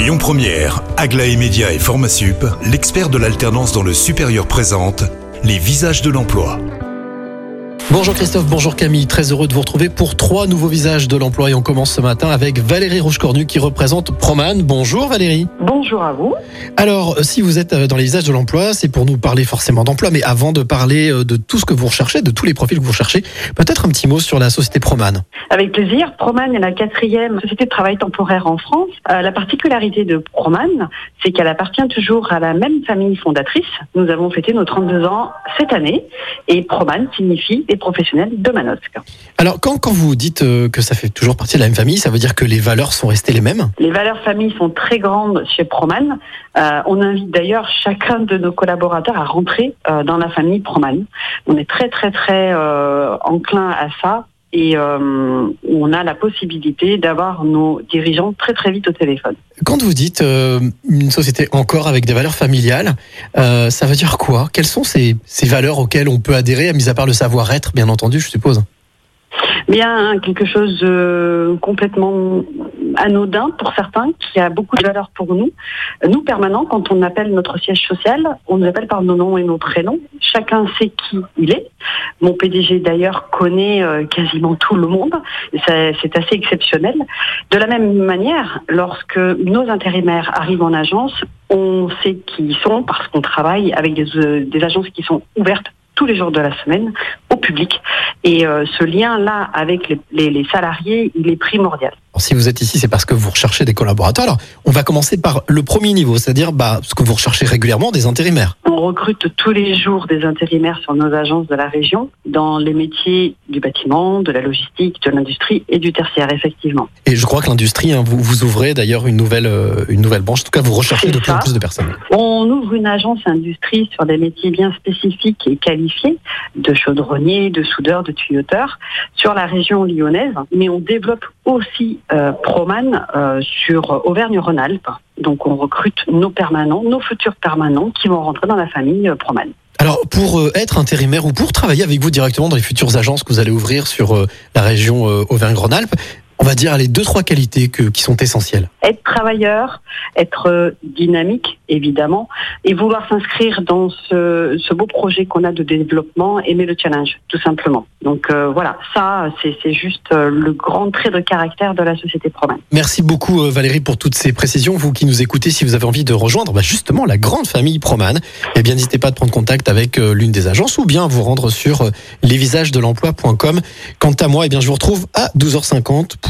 Lyon Première, Aglaé Média et Formasup, l'expert de l'alternance dans le supérieur présente les visages de l'emploi. Bonjour Christophe, bonjour Camille, très heureux de vous retrouver pour trois nouveaux visages de l'emploi et on commence ce matin avec Valérie Rochecornu qui représente Proman. Bonjour Valérie. Bonjour à vous. Alors, euh, si vous êtes euh, dans les visages de l'emploi, c'est pour nous parler forcément d'emploi, mais avant de parler euh, de tout ce que vous recherchez, de tous les profils que vous recherchez, peut-être un petit mot sur la société Proman. Avec plaisir. Proman est la quatrième société de travail temporaire en France. Euh, la particularité de Proman, c'est qu'elle appartient toujours à la même famille fondatrice. Nous avons fêté nos 32 ans cette année et Proman signifie les professionnels de Manosque. Alors, quand, quand vous dites euh, que ça fait toujours partie de la même famille, ça veut dire que les valeurs sont restées les mêmes? Les valeurs famille sont très grandes chez Proman. Euh, on invite d'ailleurs chacun de nos collaborateurs à rentrer euh, dans la famille Proman. On est très très très euh, enclin à ça et euh, on a la possibilité d'avoir nos dirigeants très très vite au téléphone. Quand vous dites euh, une société encore avec des valeurs familiales, euh, ça veut dire quoi? Quelles sont ces, ces valeurs auxquelles on peut adhérer, mis à part le savoir-être, bien entendu, je suppose? Bien quelque chose de complètement anodin pour certains, qui a beaucoup de valeur pour nous. Nous, permanents, quand on appelle notre siège social, on nous appelle par nos noms et nos prénoms. Chacun sait qui il est. Mon PDG, d'ailleurs, connaît euh, quasiment tout le monde. C'est assez exceptionnel. De la même manière, lorsque nos intérimaires arrivent en agence, on sait qui ils sont parce qu'on travaille avec des, euh, des agences qui sont ouvertes tous les jours de la semaine au public. Et euh, ce lien-là avec les, les- les salariés, il est primordial. Si vous êtes ici, c'est parce que vous recherchez des collaborateurs. Alors, on va commencer par le premier niveau, c'est-à-dire bah, ce que vous recherchez régulièrement, des intérimaires. On recrute tous les jours des intérimaires sur nos agences de la région dans les métiers du bâtiment, de la logistique, de l'industrie et du tertiaire, effectivement. Et je crois que l'industrie, hein, vous, vous ouvrez d'ailleurs une nouvelle, euh, une nouvelle branche. En tout cas, vous recherchez de plus en plus de personnes. On ouvre une agence industrie sur des métiers bien spécifiques et qualifiés, de chaudronniers, de soudeurs, de tuyauteurs, sur la région lyonnaise. Mais on développe aussi euh, Proman euh, sur Auvergne-Rhône-Alpes. Donc on recrute nos permanents, nos futurs permanents qui vont rentrer dans la famille euh, Proman. Alors, pour être intérimaire ou pour travailler avec vous directement dans les futures agences que vous allez ouvrir sur la région Auvergne-Rhône-Alpes, on va dire les deux trois qualités que- qui sont essentielles. être travailleur, être euh, dynamique, évidemment, et vouloir s'inscrire dans ce, ce beau projet qu'on a de développement, aimer le challenge, tout simplement. Donc euh, voilà, ça, c'est juste euh, le grand trait de caractère de la société Proman. Merci beaucoup Valérie pour toutes ces précisions. Vous qui nous écoutez, si vous avez envie de rejoindre bah, justement la grande famille Proman, eh bien n'hésitez pas à prendre contact avec l'une des agences ou bien à vous rendre sur lesvisagesdelemploi.com. Quant à moi, eh bien je vous retrouve à 12h50 pour